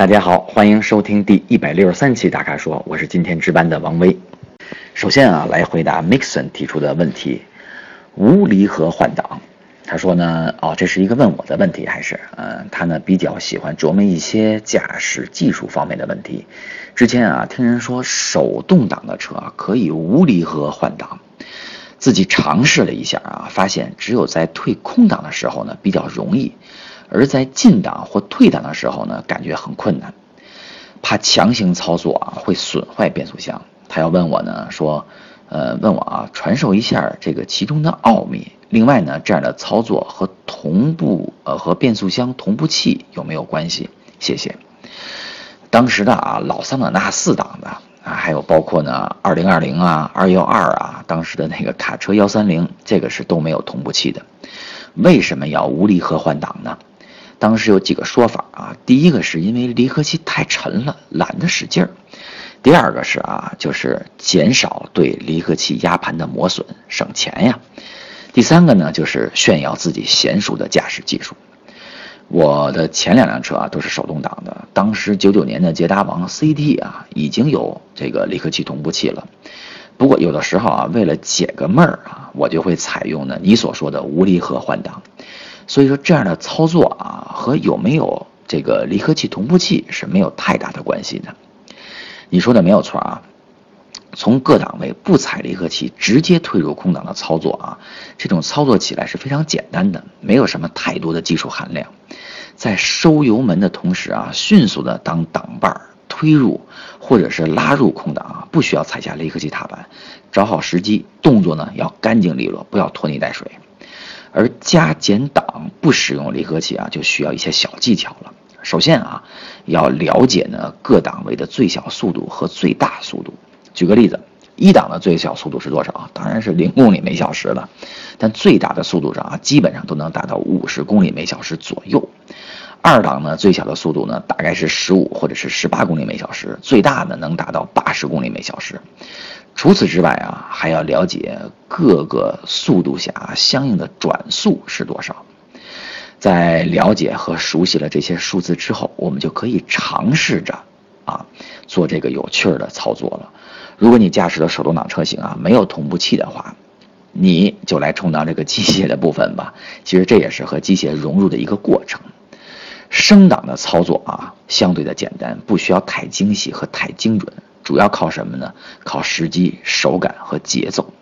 大家好，欢迎收听第一百六十三期大咖说，我是今天值班的王威。首先啊，来回答 Mixon 提出的问题：无离合换挡。他说呢，哦，这是一个问我的问题，还是嗯，他呢比较喜欢琢磨一些驾驶技术方面的问题。之前啊，听人说手动挡的车可以无离合换挡，自己尝试了一下啊，发现只有在退空挡的时候呢比较容易。而在进档或退档的时候呢，感觉很困难，怕强行操作啊会损坏变速箱。他要问我呢，说，呃，问我啊，传授一下这个其中的奥秘。另外呢，这样的操作和同步呃和变速箱同步器有没有关系？谢谢。当时的啊老桑塔纳四档的啊，还有包括呢二零二零啊二幺二啊，当时的那个卡车幺三零，这个是都没有同步器的。为什么要无离合换挡呢？当时有几个说法啊，第一个是因为离合器太沉了，懒得使劲儿；第二个是啊，就是减少对离合器压盘的磨损，省钱呀；第三个呢，就是炫耀自己娴熟的驾驶技术。我的前两辆车啊都是手动挡的，当时九九年的捷达王 CT 啊已经有这个离合器同步器了。不过有的时候啊，为了解个闷儿啊，我就会采用呢你所说的无离合换挡。所以说这样的操作啊，和有没有这个离合器同步器是没有太大的关系的。你说的没有错啊，从各档位不踩离合器直接退入空档的操作啊，这种操作起来是非常简单的，没有什么太多的技术含量。在收油门的同时啊，迅速的当档把推入或者是拉入空档啊，不需要踩下离合器踏板，找好时机，动作呢要干净利落，不要拖泥带水。而加减档不使用离合器啊，就需要一些小技巧了。首先啊，要了解呢各档位的最小速度和最大速度。举个例子，一档的最小速度是多少啊？当然是零公里每小时了。但最大的速度上啊，基本上都能达到五十公里每小时左右。二档呢，最小的速度呢，大概是十五或者是十八公里每小时，最大的能达到八十公里每小时。除此之外啊，还要了解各个速度下相应的转速是多少。在了解和熟悉了这些数字之后，我们就可以尝试着啊做这个有趣儿的操作了。如果你驾驶的手动挡车型啊没有同步器的话，你就来充当这个机械的部分吧。其实这也是和机械融入的一个过程。升档的操作啊相对的简单，不需要太精细和太精准。主要靠什么呢？靠时机、手感和节奏。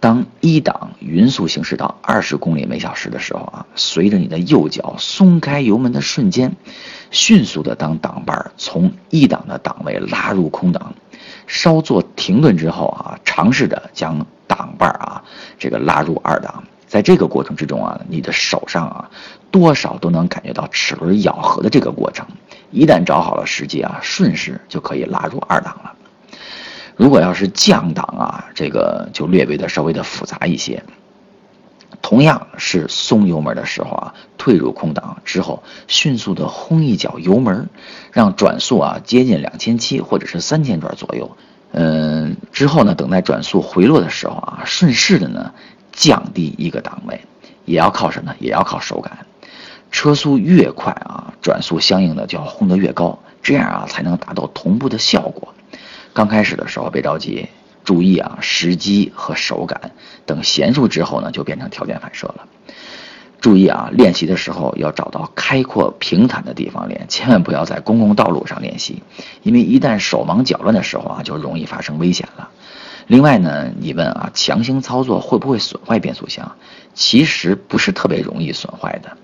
当一档匀速行驶到二十公里每小时的时候啊，随着你的右脚松开油门的瞬间，迅速的当档把从一档的档位拉入空档，稍作停顿之后啊，尝试着将档把啊这个拉入二档。在这个过程之中啊，你的手上啊，多少都能感觉到齿轮咬合的这个过程。一旦找好了时机啊，顺势就可以拉入二档了。如果要是降档啊，这个就略微的稍微的复杂一些。同样是松油门的时候啊，退入空档之后，迅速的轰一脚油门，让转速啊接近两千七或者是三千转左右。嗯，之后呢，等待转速回落的时候啊，顺势的呢。降低一个档位，也要靠什么？也要靠手感。车速越快啊，转速相应的就要轰得越高，这样啊才能达到同步的效果。刚开始的时候别着急，注意啊时机和手感。等娴熟之后呢，就变成条件反射了。注意啊，练习的时候要找到开阔平坦的地方练，千万不要在公共道路上练习，因为一旦手忙脚乱的时候啊，就容易发生危险了。另外呢，你问啊，强行操作会不会损坏变速箱？其实不是特别容易损坏的，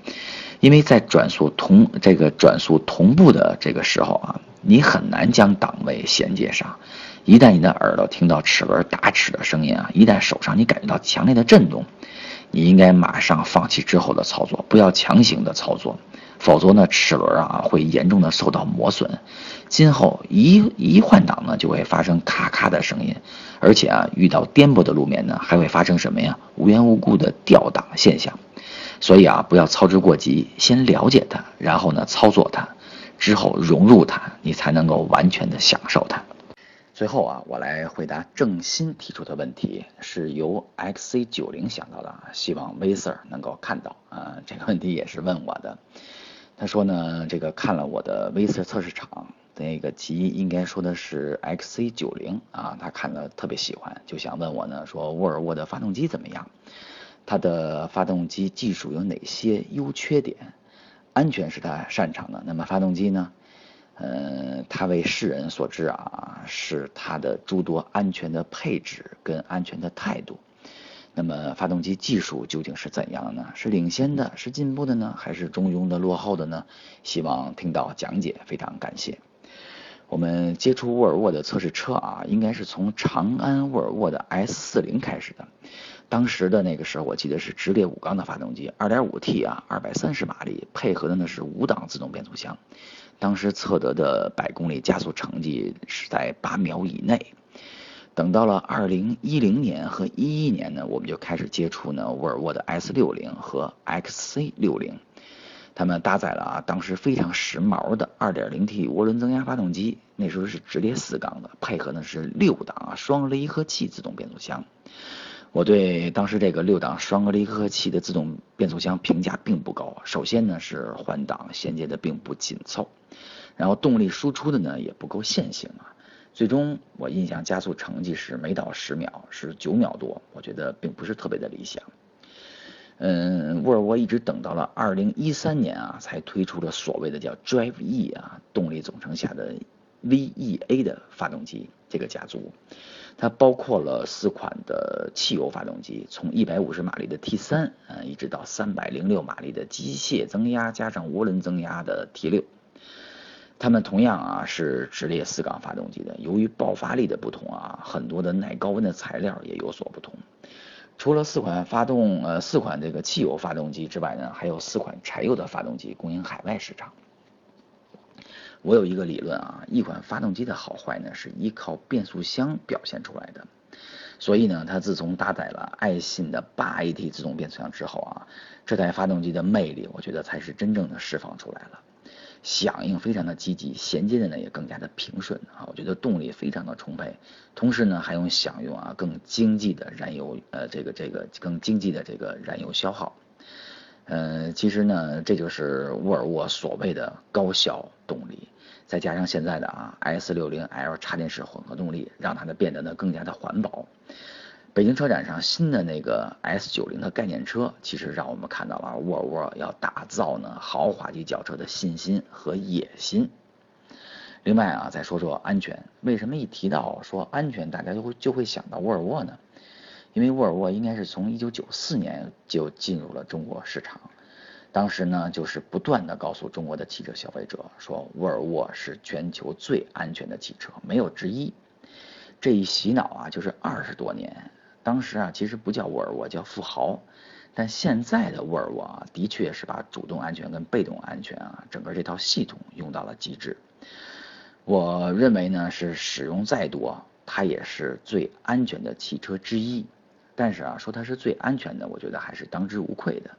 因为在转速同这个转速同步的这个时候啊，你很难将档位衔接上。一旦你的耳朵听到齿轮打齿的声音啊，一旦手上你感觉到强烈的震动，你应该马上放弃之后的操作，不要强行的操作。否则呢，齿轮啊会严重的受到磨损，今后一一换挡呢就会发生咔咔的声音，而且啊遇到颠簸的路面呢还会发生什么呀？无缘无故的掉档现象。所以啊不要操之过急，先了解它，然后呢操作它，之后融入它，你才能够完全的享受它。最后啊，我来回答郑鑫提出的问题，是由 XC 九零想到的，希望威 Sir 能够看到啊，这个问题也是问我的。他说呢，这个看了我的威斯测试场那个集，应该说的是 XC 九零啊，他看了特别喜欢，就想问我呢，说沃尔沃的发动机怎么样？它的发动机技术有哪些优缺点？安全是他擅长的，那么发动机呢？呃，他为世人所知啊，是它的诸多安全的配置跟安全的态度。那么发动机技术究竟是怎样呢？是领先的，是进步的呢，还是中庸的、落后的呢？希望听到讲解，非常感谢。我们接触沃尔沃的测试车啊，应该是从长安沃尔沃的 S40 开始的。当时的那个时候，我记得是直列五缸的发动机，2.5T 啊，230马力，配合的呢是五档自动变速箱。当时测得的百公里加速成绩是在八秒以内。等到了二零一零年和一一年呢，我们就开始接触呢沃尔沃的 S 六零和 XC 六零，它们搭载了啊当时非常时髦的二点零 T 涡轮增压发动机，那时候是直列四缸的，配合呢是六档啊双离合器自动变速箱。我对当时这个六档双离合器的自动变速箱评价并不高。首先呢是换挡衔接的并不紧凑，然后动力输出的呢也不够线性啊。最终我印象加速成绩是每到十秒，是九秒多，我觉得并不是特别的理想。嗯，沃尔沃一直等到了二零一三年啊，才推出了所谓的叫 Drive E 啊动力总成下的 VEA 的发动机这个家族，它包括了四款的汽油发动机，从一百五十马力的 T 三嗯，一直到三百零六马力的机械增压加上涡轮增压的 T 六。它们同样啊是直列四缸发动机的，由于爆发力的不同啊，很多的耐高温的材料也有所不同。除了四款发动呃四款这个汽油发动机之外呢，还有四款柴油的发动机供应海外市场。我有一个理论啊，一款发动机的好坏呢是依靠变速箱表现出来的。所以呢，它自从搭载了爱信的八 AT 自动变速箱之后啊，这台发动机的魅力，我觉得才是真正的释放出来了。响应非常的积极，衔接的呢也更加的平顺啊，我觉得动力非常的充沛，同时呢还用享用啊更经济的燃油，呃这个这个更经济的这个燃油消耗，呃其实呢这就是沃尔沃所谓的高效动力，再加上现在的啊 S 六零 L 插电式混合动力，让它呢变得呢更加的环保。北京车展上新的那个 S 九零的概念车，其实让我们看到了沃尔沃要打造呢豪华级轿车的信心和野心。另外啊，再说说安全，为什么一提到说安全，大家就会就会想到沃尔沃呢？因为沃尔沃应该是从一九九四年就进入了中国市场，当时呢就是不断的告诉中国的汽车消费者说，沃尔沃是全球最安全的汽车，没有之一。这一洗脑啊，就是二十多年。当时啊，其实不叫沃尔沃，叫富豪。但现在的沃尔沃啊，的确是把主动安全跟被动安全啊，整个这套系统用到了极致。我认为呢，是使用再多，它也是最安全的汽车之一。但是啊，说它是最安全的，我觉得还是当之无愧的。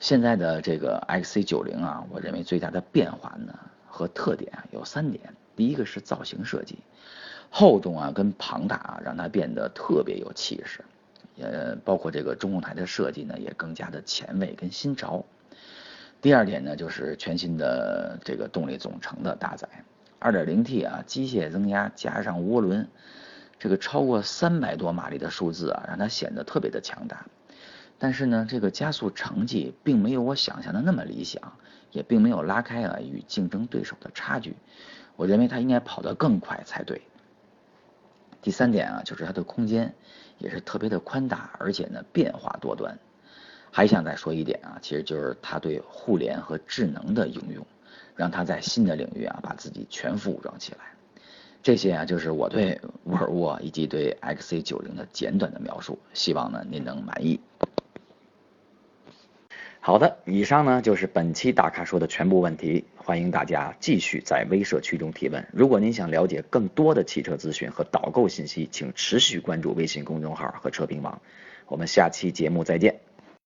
现在的这个 XC90 啊，我认为最大的变化呢和特点有三点。第一个是造型设计。厚重啊，跟庞大啊，让它变得特别有气势。呃，包括这个中控台的设计呢，也更加的前卫跟新潮。第二点呢，就是全新的这个动力总成的搭载，2.0T 啊，机械增压加上涡轮，这个超过三百多马力的数字啊，让它显得特别的强大。但是呢，这个加速成绩并没有我想象的那么理想，也并没有拉开啊与竞争对手的差距。我认为它应该跑得更快才对。第三点啊，就是它的空间也是特别的宽大，而且呢变化多端。还想再说一点啊，其实就是它对互联和智能的应用，让它在新的领域啊把自己全副武装起来。这些啊就是我对沃尔沃以及对 XC90 的简短的描述，希望呢您能满意。好的，以上呢就是本期大咖说的全部问题，欢迎大家继续在微社区中提问。如果您想了解更多的汽车资讯和导购信息，请持续关注微信公众号和车评网。我们下期节目再见。